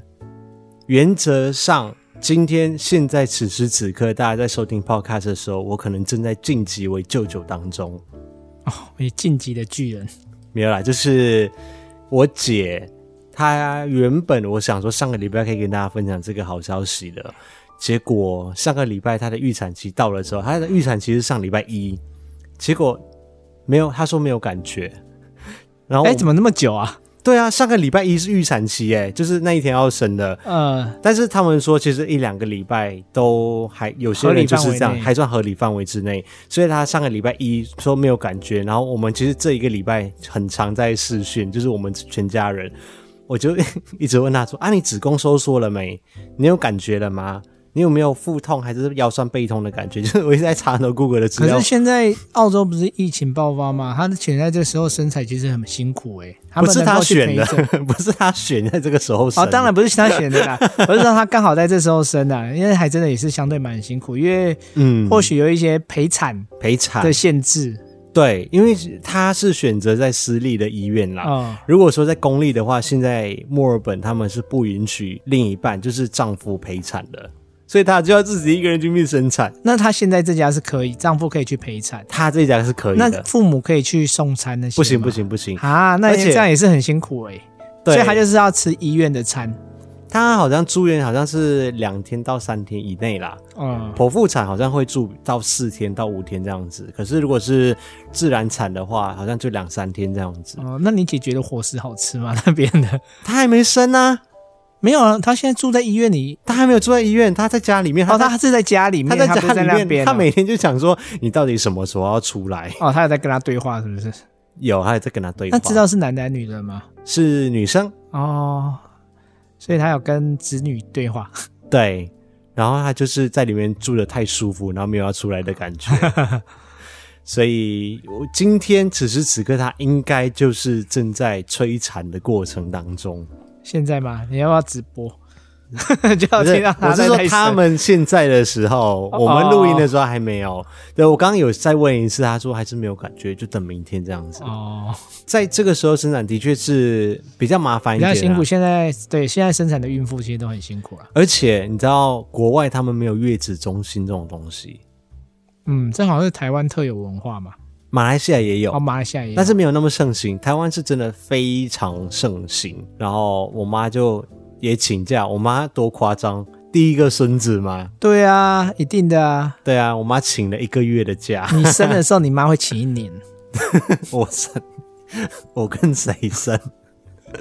原则上。今天现在此时此刻，大家在收听 Podcast 的时候，我可能正在晋级为舅舅当中。哦，你晋级的巨人没有啦，就是我姐，她原本我想说上个礼拜可以跟大家分享这个好消息的，结果上个礼拜她的预产期到了之后，她的预产期是上礼拜一，结果没有，她说没有感觉，然后哎，怎么那么久啊？对啊，上个礼拜一是预产期，哎，就是那一天要生的。嗯，但是他们说，其实一两个礼拜都还有些人就是这样，还算合理范围之内。所以他上个礼拜一说没有感觉，然后我们其实这一个礼拜很常在视讯，就是我们全家人，我就 一直问他说：“啊，你子宫收缩了没？你有感觉了吗？”你有没有腹痛还是腰酸背痛的感觉？就是我一直在查很多 Google 的资料。可是现在澳洲不是疫情爆发吗？他的选在这时候生产其实很辛苦诶、欸。不是他选的，不是他选在这个时候生。哦，当然不是他选的啦，而是让他刚好在这时候生的，因为还真的也是相对蛮辛苦，因为嗯，或许有一些陪产陪产的限制。对，因为他是选择在私立的医院啦。嗯，如果说在公立的话，现在墨尔本他们是不允许另一半，就是丈夫陪产的。所以她就要自己一个人去面生产。那她现在这家是可以，丈夫可以去陪产。她这家是可以的。那父母可以去送餐那些？不行不行不行啊！那这样也是很辛苦哎、欸。对，所以她就是要吃医院的餐。她好像住院好像是两天到三天以内啦。嗯。剖腹产好像会住到四天到五天这样子。可是如果是自然产的话，好像就两三天这样子。哦，那你姐觉得伙食好吃吗？那边的？她还没生呢。没有啊，他现在住在医院里，他还没有住在医院，他在家里面。哦，他是在家里面，他在家里面，他，他每天就想说，你到底什么时候要出来？哦，他有在跟他对话，是不是？有，他有在跟他对话。他知道是男的女的吗？是女生哦，所以他有跟子女对话。对，然后他就是在里面住的太舒服，然后没有要出来的感觉。所以我今天此时此刻，他应该就是正在摧残的过程当中。现在吗？你要不要直播？就要听到他我是说他们现在的时候，我们录音的时候还没有。对，我刚刚有再问一次，他说还是没有感觉，就等明天这样子。哦，在这个时候生产的确是比较麻烦一点，比较辛苦。现在对现在生产的孕妇其实都很辛苦了。而且你知道，国外他们没有月子中心这种东西。嗯，这好像是台湾特有文化嘛。马来西亚也有，哦，马来西亚也有，但是没有那么盛行。台湾是真的非常盛行。然后我妈就。也请假，我妈多夸张，第一个孙子嘛。对啊，一定的啊。对啊，我妈请了一个月的假。你生的时候，你妈会请一年。我生，我跟谁生？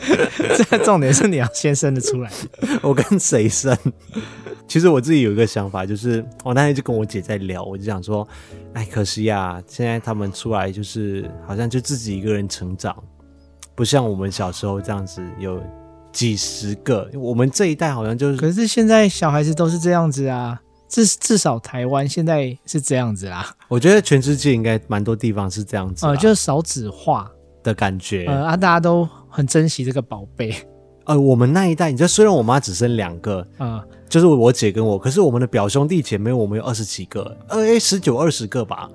这个重点是你要先生的出来。我跟谁生？其实我自己有一个想法，就是我那天就跟我姐在聊，我就想说，哎，可惜呀，现在他们出来就是好像就自己一个人成长，不像我们小时候这样子有。几十个，我们这一代好像就是，可是现在小孩子都是这样子啊，至至少台湾现在是这样子啦。我觉得全世界应该蛮多地方是这样子，呃，就是少子化的感觉，呃啊，大家都很珍惜这个宝贝。呃，我们那一代，你知道，虽然我妈只生两个，啊、呃，就是我姐跟我，可是我们的表兄弟姐妹，我们有二十几个，呃，十九二十个吧。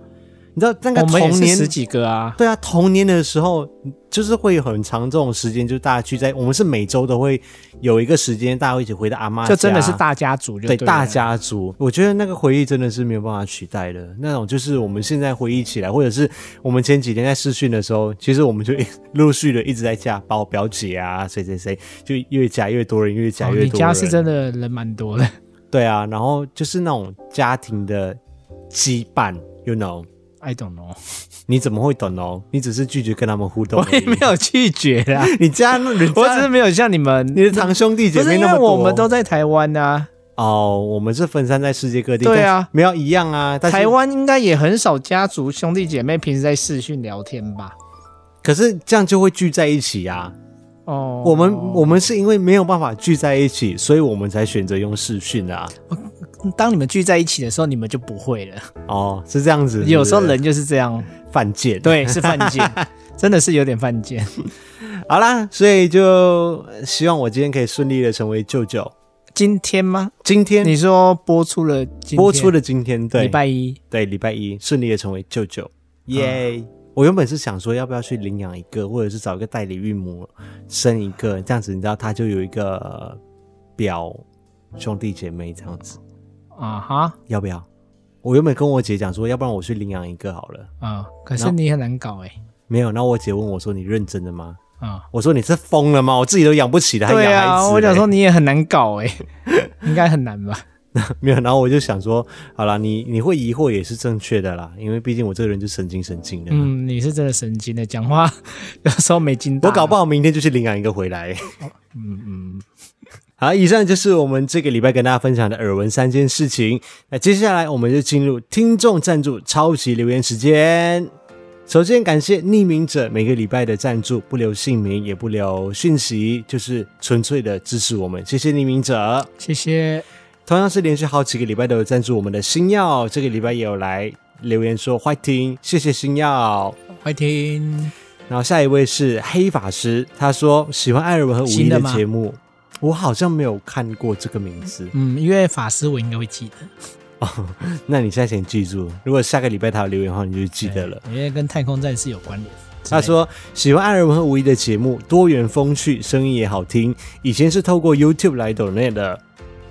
你知道那个童年十几个啊？对啊，童年的时候就是会有很长这种时间，就是大家聚在，我们是每周都会有一个时间，大家一起回到阿妈家，就真的是大家族就对，对大家族。我觉得那个回忆真的是没有办法取代的，那种就是我们现在回忆起来，或者是我们前几天在试训的时候，其实我们就陆续的一直在加，把我表姐啊，谁谁谁，就越加越多人，越加越多人。哦，你家是真的人蛮多的。对啊，然后就是那种家庭的羁绊，you know。I don't know，你怎么会懂哦？你只是拒绝跟他们互动，我也没有拒绝啊。你家那人家，我只是没有像你们，你的堂兄弟姐妹那么多。我们都在台湾啊。哦，我们是分散在世界各地。对啊，没有一样啊。台湾应该也很少家族兄弟姐妹平时在视讯聊天吧？可是这样就会聚在一起呀。哦，我们我们是因为没有办法聚在一起，所以我们才选择用视讯啊。当你们聚在一起的时候，你们就不会了。哦，是这样子？有时候人就是这样犯贱，对，是犯贱，真的是有点犯贱。好啦，所以就希望我今天可以顺利的成为舅舅。今天吗？今天你说播出了，播出的今天，对，礼拜一，对，礼拜一顺利的成为舅舅，耶、yeah! 嗯！我原本是想说，要不要去领养一个，或者是找一个代理孕母生一个，这样子，你知道，他就有一个表兄弟姐妹这样子。啊哈！要不要？我原本跟我姐讲说，要不然我去领养一个好了。啊，可是你很难搞哎。没有，那我姐问我说：“你认真的吗？”啊，我说：“你是疯了吗？我自己都养不起的，还养孩子。”对啊，我想说你也很难搞哎，应该很难吧？没有，然后我就想说，好啦，你你会疑惑也是正确的啦，因为毕竟我这个人就神经神经的。嗯，你是真的神经的，讲话 有时候没劲。我搞不好明天就去领养一个回来。嗯嗯。好，以上就是我们这个礼拜跟大家分享的耳闻三件事情。那接下来我们就进入听众赞助超级留言时间。首先感谢匿名者每个礼拜的赞助，不留姓名也不留讯息，就是纯粹的支持我们。谢谢匿名者，谢谢。同样是连续好几个礼拜都有赞助我们的星耀，这个礼拜也有来留言说欢迎，谢谢星耀，欢迎。然后下一位是黑法师，他说喜欢艾尔文和五一的节目。我好像没有看过这个名字，嗯，因为法师我应该会记得。哦，那你现在先记住，如果下个礼拜他有留言的话，你就记得了。因为跟太空战士有关联。他说喜欢艾尔文和吴一的节目，多元风趣，声音也好听。以前是透过 YouTube 来抖内的，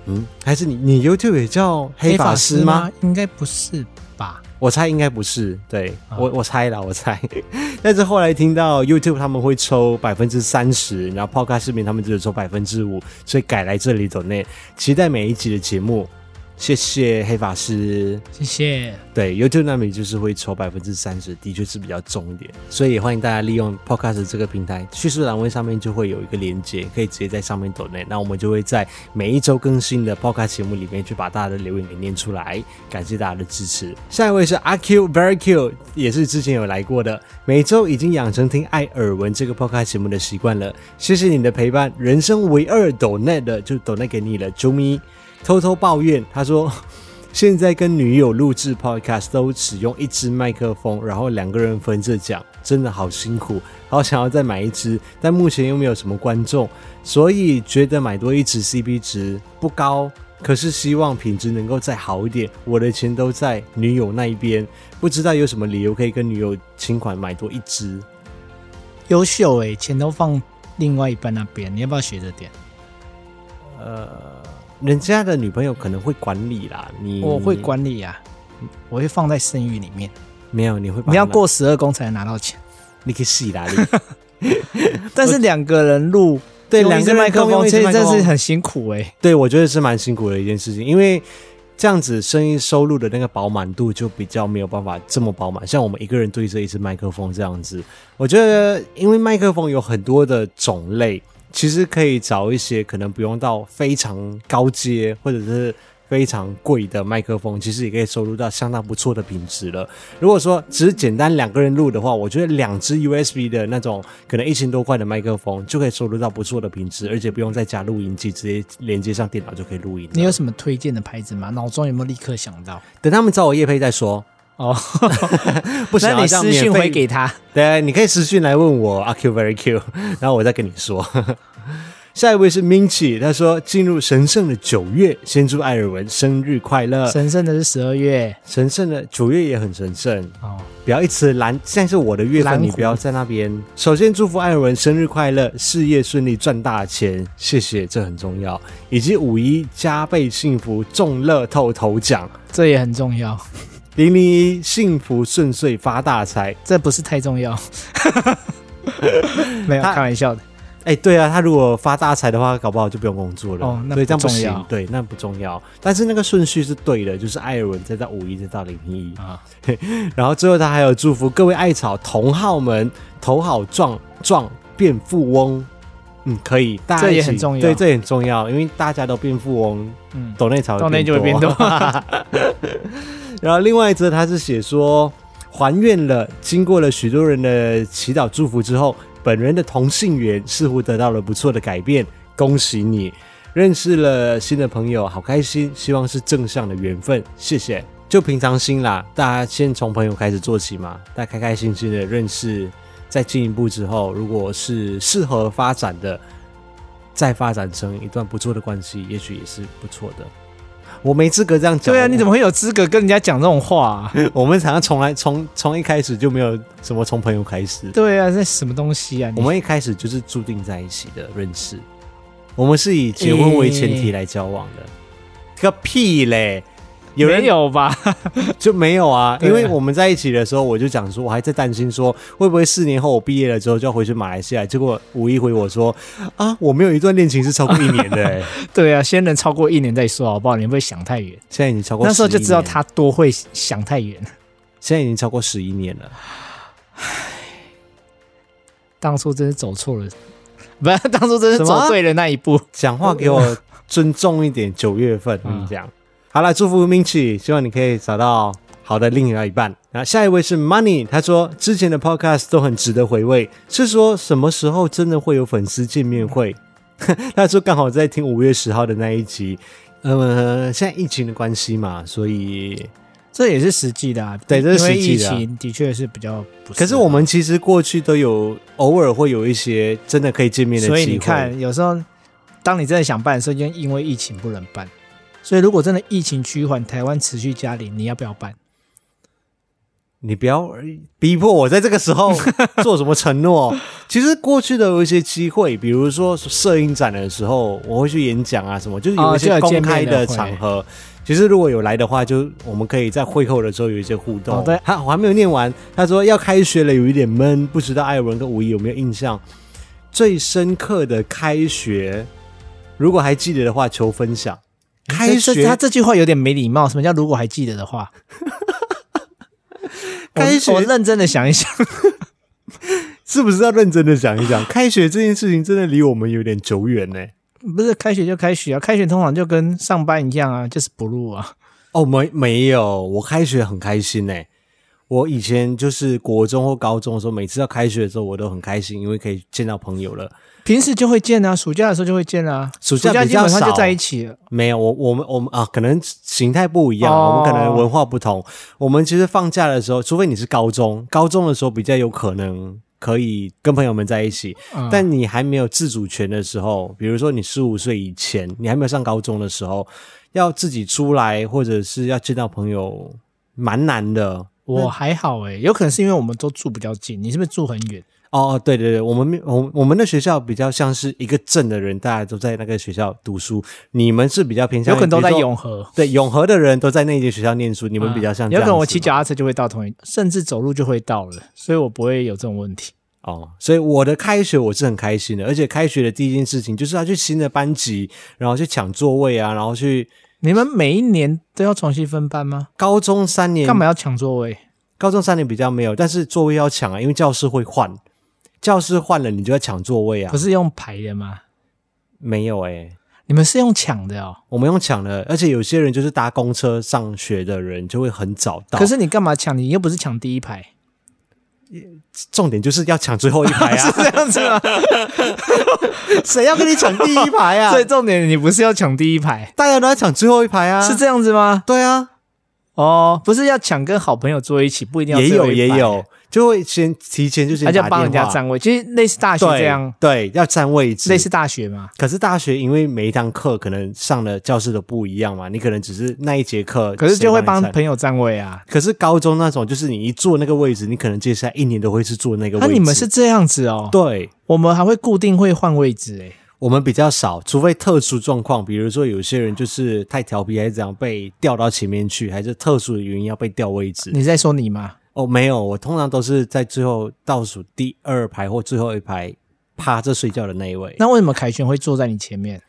嗯，还是你你 YouTube 也叫黑法师吗？应该不是吧。我猜应该不是，对，我我猜啦，我猜。但是后来听到 YouTube 他们会抽百分之三十，然后 Podcast 视频他们只有抽百分之五，所以改来这里走内，期待每一集的节目。谢谢黑法师，谢谢。对，YouTube 那里就是会抽百分之三十，的确是比较重一点，所以也欢迎大家利用 Podcast 这个平台，叙述栏位上面就会有一个连接，可以直接在上面抖内。那我们就会在每一周更新的 Podcast 节目里面去把大家的留言给念出来，感谢大家的支持。下一位是阿 Q Very Q，也是之前有来过的，每周已经养成听艾尔文这个 Podcast 节目的习惯了，谢谢你的陪伴，人生唯二抖内的就抖内给你了，啾咪。偷偷抱怨，他说 现在跟女友录制 podcast 都只用一支麦克风，然后两个人分着讲，真的好辛苦，好想要再买一支，但目前又没有什么观众，所以觉得买多一支 CP 值不高。可是希望品质能够再好一点，我的钱都在女友那一边，不知道有什么理由可以跟女友请款买多一支。优秀哎，钱都放另外一半那边，你要不要学着点？呃，人家的女朋友可能会管理啦，你我会管理啊，我会放在生育里面。没有，你会你要过十二宫才能拿到钱，你可以洗哪里？但是两个人录。对，两个麦克风，这真是很辛苦哎。对，我觉得是蛮辛苦的一件事情，因为这样子声音收入的那个饱满度就比较没有办法这么饱满。像我们一个人对着一支麦克风这样子，我觉得因为麦克风有很多的种类，其实可以找一些可能不用到非常高阶，或者是。非常贵的麦克风，其实也可以收录到相当不错的品质了。如果说只是简单两个人录的话，我觉得两支 USB 的那种可能一千多块的麦克风就可以收录到不错的品质，而且不用再加录音机，直接连接上电脑就可以录音。你有什么推荐的牌子吗？脑中有没有立刻想到？等他们找我夜配再说哦。不行，那你私信回给他。对，你可以私信来问我阿 Q very Q，然后我再跟你说。下一位是 Minchi，他说进入神圣的九月，先祝艾尔文生日快乐。神圣的是十二月，神圣的九月也很神圣哦。不要一直拦，现在是我的月份，你不要在那边。首先祝福艾尔文生日快乐，事业顺利，赚大钱，谢谢，这很重要。以及五一加倍幸福，中乐透头奖，这也很重要。零零一幸福顺遂发大财，这不是太重要。没有，开玩笑的。哎，对啊，他如果发大财的话，搞不好就不用工作了。哦，那不重要。所以这样不行。对，那不重要。但是那个顺序是对的，就是艾尔文再到五一，再到零零一啊。然后最后他还有祝福各位艾草同好们头好壮壮变富翁。嗯，可以，大家，这也很重要。对，这也很重要，因为大家都变富翁，嗯，抖内草，抖内就会变多。然后另外一则他是写说还愿了，经过了许多人的祈祷祝福之后。本人的同性缘似乎得到了不错的改变，恭喜你认识了新的朋友，好开心！希望是正向的缘分，谢谢。就平常心啦，大家先从朋友开始做起嘛，大家开开心心的认识，再进一步之后，如果是适合发展的，再发展成一段不错的关系，也许也是不错的。我没资格这样讲。对啊，你怎么会有资格跟人家讲这种话啊？我们好像从来从从一开始就没有什么从朋友开始。对啊，那什么东西啊？我们一开始就是注定在一起的认识，我们是以结婚为前提来交往的。欸、个屁嘞！有人有吧？就没有啊，因为我们在一起的时候，我就讲说，我还在担心说，会不会四年后我毕业了之后就要回去马来西亚？结果五一回我说，啊，我没有一段恋情是超过一年的、欸。对啊，先能超过一年再说，好不好？你会不会想太远？现在已经超过，那时候就知道他多会想太远。现在已经超过十一年了。唉，当初真是走错了，不是当初真是走对了那一步。讲话给我尊重一点。九月份，你讲。好了，祝福 Minchi，希望你可以找到好的另外一半。那下一位是 Money，他说之前的 Podcast 都很值得回味，是说什么时候真的会有粉丝见面会？他说刚好在听五月十号的那一集。呃，现在疫情的关系嘛，所以这也是实际的啊。对，这是实际的。疫情的确是比较不。可是我们其实过去都有偶尔会有一些真的可以见面的机会。所以你看，有时候当你真的想办的时候，就因为疫情不能办。所以，如果真的疫情趋缓，台湾持续加零，你要不要办？你不要逼迫我在这个时候 做什么承诺。其实过去的有一些机会，比如说摄影展的时候，我会去演讲啊，什么就是有一些公开的场合。哦、其实如果有来的话，就我们可以在会后的时候有一些互动。哦、对，他我还没有念完。他说要开学了，有一点闷，不知道艾文跟五一有没有印象？最深刻的开学，如果还记得的话，求分享。开学，他这句话有点没礼貌。什么叫如果还记得的话？开学，我认真的想一想，是不是要认真的想一想？开学这件事情真的离我们有点久远呢。不是开学就开学啊，开学通常就跟上班一样啊，就是不录啊。哦，没没有，我开学很开心呢。我以前就是国中或高中的时候，每次要开学的时候，我都很开心，因为可以见到朋友了。平时就会见啊，暑假的时候就会见啊，暑假基本上就在一起了。没有，我我们我们啊，可能形态不一样，哦、我们可能文化不同。我们其实放假的时候，除非你是高中，高中的时候比较有可能可以跟朋友们在一起。嗯、但你还没有自主权的时候，比如说你十五岁以前，你还没有上高中的时候，要自己出来或者是要见到朋友，蛮难的。我还好诶、欸，有可能是因为我们都住比较近，你是不是住很远？哦哦，对对对，我们我我们的学校比较像是一个镇的人，大家都在那个学校读书。你们是比较偏向，有可能都在永和，对，永和的人都在那间学校念书。你们比较像有可能我骑脚踏车就会到同一，甚至走路就会到了，所以我不会有这种问题。哦，所以我的开学我是很开心的，而且开学的第一件事情就是要去新的班级，然后去抢座位啊，然后去。你们每一年都要重新分班吗？高中三年干嘛要抢座位？高中三年比较没有，但是座位要抢啊，因为教室会换。教室换了，你就要抢座位啊？不是用排的吗？没有哎、欸，你们是用抢的哦。我们用抢的，而且有些人就是搭公车上学的人就会很早到。可是你干嘛抢？你又不是抢第一排。重点就是要抢最后一排啊！是这样子吗？谁要跟你抢第一排啊？所以重点你不是要抢第一排，大家都要抢最后一排啊？是这样子吗？对啊。哦，不是要抢跟好朋友坐一起，不一定要也有也有。就会先提前就先，他就帮人家占位，其实类似大学这样，对，对，要占位置，类似大学嘛。可是大学因为每一堂课可能上的教室都不一样嘛，你可能只是那一节课，可是就会帮朋友占位啊。可是高中那种，就是你一坐那个位置，你可能接下来一年都会是坐那个位置。那、啊、你们是这样子哦？对，我们还会固定会换位置诶。我们比较少，除非特殊状况，比如说有些人就是太调皮还是怎样被调到前面去，还是特殊的原因要被调位置。你在说你吗？哦，没有，我通常都是在最后倒数第二排或最后一排趴着睡觉的那一位。那为什么凯旋会坐在你前面？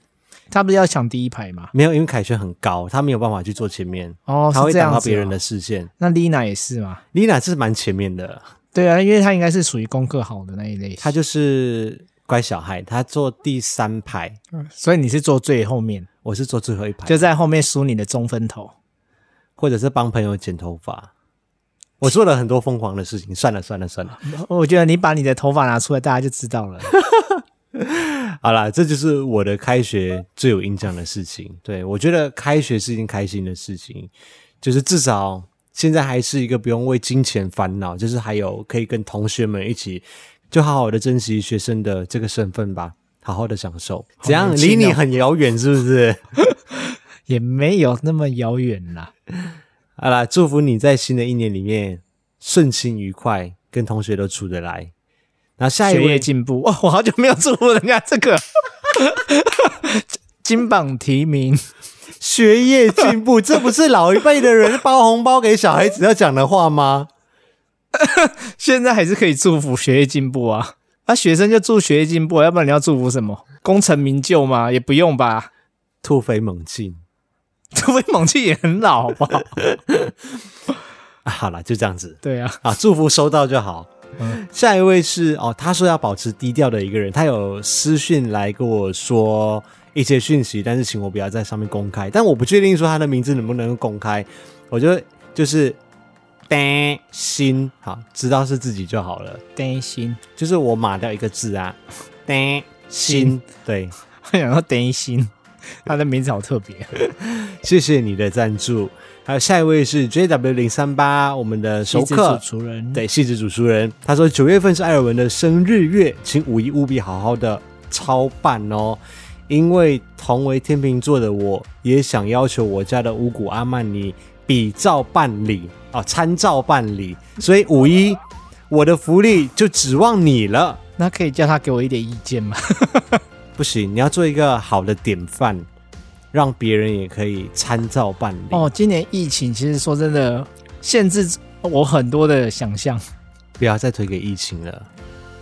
他不是要抢第一排吗？没有，因为凯旋很高，他没有办法去坐前面。哦，他会挡到别人的视线。哦、那丽娜也是吗？丽娜是蛮前面的。对啊，因为她应该是属于功课好的那一类型。她就是乖小孩，她坐第三排。嗯，所以你是坐最后面，我是坐最后一排，就在后面梳你的中分头，或者是帮朋友剪头发。我做了很多疯狂的事情，算了算了算了。我觉得你把你的头发拿出来，大家就知道了。好啦，这就是我的开学最有印象的事情。对，我觉得开学是一件开心的事情，就是至少现在还是一个不用为金钱烦恼，就是还有可以跟同学们一起，就好好的珍惜学生的这个身份吧，好好的享受。怎样？离你很遥远是不是？也没有那么遥远啦。好啦，祝福你在新的一年里面顺心愉快，跟同学都处得来。那下一位学业进步，哇，我好久没有祝福人家这个 金榜题名，学业进步，这不是老一辈的人包红包给小孩子要讲的话吗？现在还是可以祝福学业进步啊，那、啊、学生就祝学业进步，要不然你要祝福什么？功成名就吗？也不用吧，突飞猛进。突飞猛进也很老，好不好？啊、好了，就这样子。对啊，啊，祝福收到就好。嗯，下一位是哦，他说要保持低调的一个人，他有私讯来跟我说一些讯息，但是请我不要在上面公开。但我不确定说他的名字能不能公开，我觉得就是担心，好，知道是自己就好了。担心就是我码掉一个字啊，担心，对，我想要担心。他的名字好特别，谢谢你的赞助。还有下一位是 JW 零三八，我们的熟客主厨人，对，戏子主厨人。他说九月份是艾尔文的生日月，请五一务必好好的操办哦，因为同为天秤座的我也想要求我家的五谷阿曼尼比照办理啊，参照办理，所以五一我的福利就指望你了。那可以叫他给我一点意见吗？不行，你要做一个好的典范，让别人也可以参照办理。哦，今年疫情其实说真的，限制我很多的想象。不要再推给疫情了，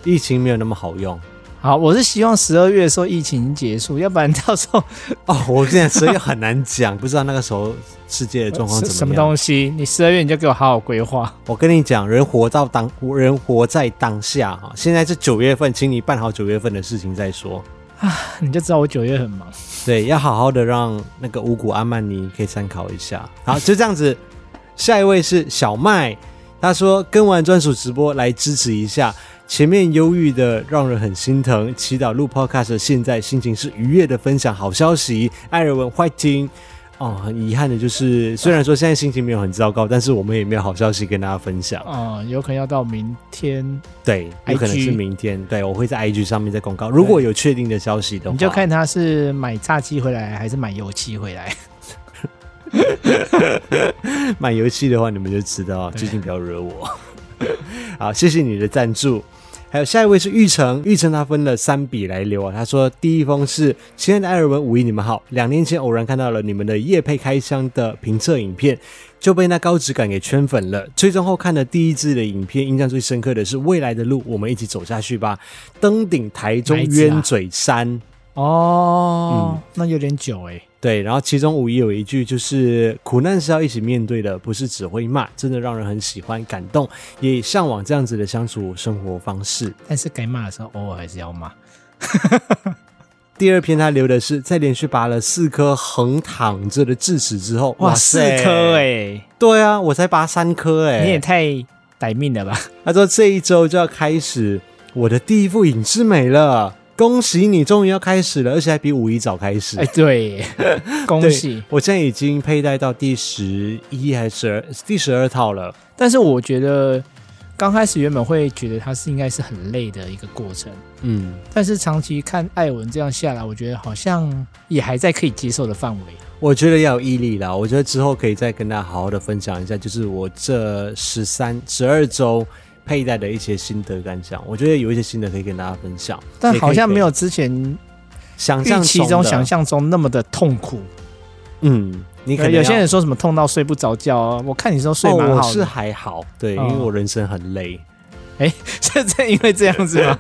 疫情没有那么好用。好，我是希望十二月的时候疫情结束，要不然到时候 哦，我现在十二月很难讲，不知道那个时候世界的状况怎么样。什么东西？你十二月你就给我好好规划。我跟你讲，人活到当，人活在当下哈。现在是九月份，请你办好九月份的事情再说。啊，你就知道我九月很忙。对，要好好的让那个五谷阿曼尼可以参考一下。好，就这样子。下一位是小麦，他说跟完专属直播来支持一下，前面忧郁的让人很心疼，祈祷录 podcast 现在心情是愉悦的，分享好消息，艾尔文欢迎。哦，很遗憾的就是，虽然说现在心情没有很糟糕，但是我们也没有好消息跟大家分享。哦，有可能要到明天，对，有可能是明天。对，我会在 IG 上面再公告，如果有确定的消息的话，你就看他是买炸鸡回来还是买油漆回来。买油漆的话，你们就知道，最近不要惹我。好，谢谢你的赞助。还有下一位是玉成，玉成他分了三笔来留啊。他说第一封是亲爱的艾尔文、五一，你们好。两年前偶然看到了你们的夜配开箱的评测影片，就被那高质感给圈粉了。追踪后看了第一支的影片，印象最深刻的是未来的路，我们一起走下去吧。登顶台中鸢嘴山。哦，嗯，那有点久哎。对，然后其中五一有一句就是苦难是要一起面对的，不是只会骂，真的让人很喜欢感动，也向往这样子的相处生活方式。但是该骂的时候，偶尔还是要骂。第二篇他留的是在连续拔了四颗横躺着的智齿之后，哇，四颗哎，对啊，我才拔三颗哎，你也太歹命了吧？他说这一周就要开始我的第一副隐之美了。恭喜你，终于要开始了，而且还比五一早开始。哎，对，恭喜！我现在已经佩戴到第十一还是？第十二套了。但是我觉得刚开始原本会觉得它是应该是很累的一个过程，嗯。但是长期看艾文这样下来，我觉得好像也还在可以接受的范围。我觉得要有毅力啦。我觉得之后可以再跟大家好好的分享一下，就是我这十三、十二周。佩戴的一些心得感想，我觉得有一些心得可以跟大家分享，但好像没有之前想象其中想象中那么的痛苦。嗯，你可能有些人说什么痛到睡不着觉啊？我看你说睡蛮好的。哦，我是还好，对，因为我人生很累。哎，是这因为这样子吗？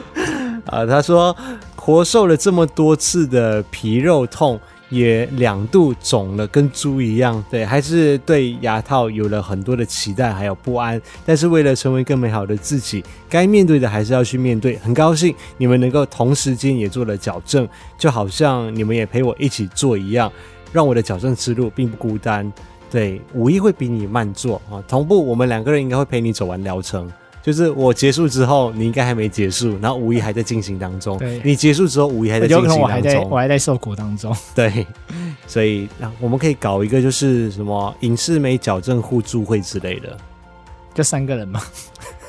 啊，他说活受了这么多次的皮肉痛。也两度肿了，跟猪一样。对，还是对牙套有了很多的期待，还有不安。但是为了成为更美好的自己，该面对的还是要去面对。很高兴你们能够同时间也做了矫正，就好像你们也陪我一起做一样，让我的矫正之路并不孤单。对，五一会比你慢做啊，同步我们两个人应该会陪你走完疗程。就是我结束之后，你应该还没结束，然后五一还在进行当中。对，你结束之后，五一还在进行当中。我还在，我还在受苦当中。对，所以那我们可以搞一个，就是什么影视美矫正互助会之类的，就三个人嘛。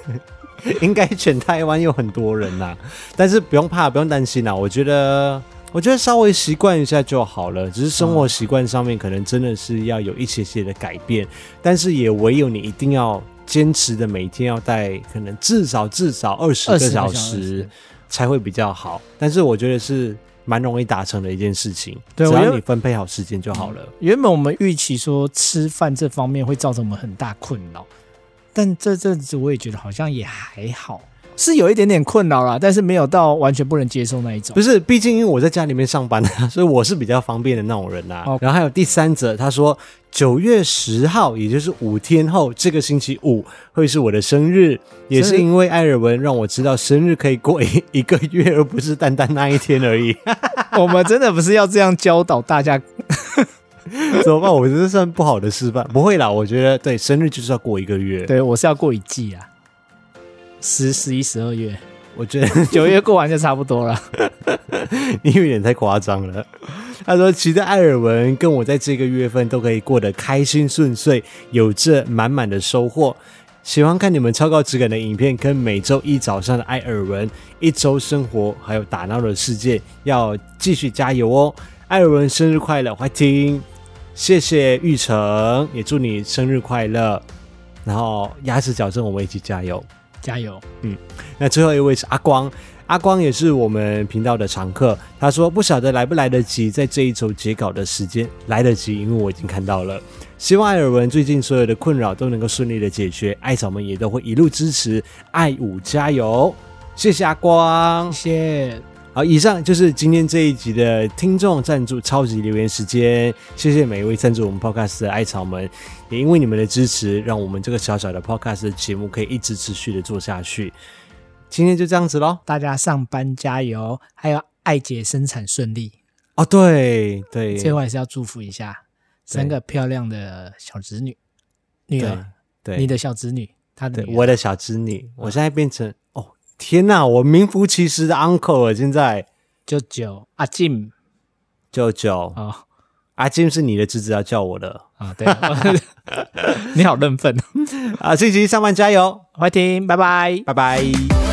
应该全台湾有很多人呐，但是不用怕，不用担心呐。我觉得，我觉得稍微习惯一下就好了。只是生活习惯上面可能真的是要有一些些的改变，但是也唯有你一定要。坚持的每天要戴，可能至少至少二十个小时才会比较好。但是我觉得是蛮容易达成的一件事情，对，只要你分配好时间就好了。原本我们预期说吃饭这方面会造成我们很大困扰，但这阵子我也觉得好像也还好。是有一点点困扰啦，但是没有到完全不能接受那一种。不是，毕竟因为我在家里面上班，所以我是比较方便的那种人呐、啊。Okay. 然后还有第三者，他说九月十号，也就是五天后，这个星期五会是我的生日，也是因为艾尔文让我知道生日可以过一 一个月，而不是单单那一天而已。我们真的不是要这样教导大家，怎么办？我觉得算不好的示范。不会啦，我觉得对，生日就是要过一个月。对，我是要过一季啊。十、十一、十二月，我觉得 九月过完就差不多了。你有点太夸张了。他说：“期待艾尔文跟我在这个月份都可以过得开心顺遂，有着满满的收获。喜欢看你们超高质感的影片，跟每周一早上的艾尔文一周生活，还有打闹的世界，要继续加油哦！艾尔文生日快乐，欢听！谢谢玉成，也祝你生日快乐。然后牙齿矫正，我们一起加油。”加油！嗯，那最后一位是阿光，阿光也是我们频道的常客。他说不晓得来不来得及，在这一周截稿的时间来得及，因为我已经看到了。希望艾尔文最近所有的困扰都能够顺利的解决，艾草们也都会一路支持，爱五加油！谢谢阿光，谢谢。好，以上就是今天这一集的听众赞助超级留言时间。谢谢每一位赞助我们 Podcast 的艾草们，也因为你们的支持，让我们这个小小的 Podcast 的节目可以一直持续的做下去。今天就这样子喽，大家上班加油，还有艾姐生产顺利哦。对对，最后还是要祝福一下三个漂亮的小侄女女儿。对，你的小侄女，她的我的小侄女，我现在变成哦，天哪，我名副其实的 uncle 了，现在舅舅阿 Jim，舅舅啊，阿 Jim 是你的侄子要叫我的。啊，对，你好认份。啊，这集上班加油，欢迎，拜拜，拜拜。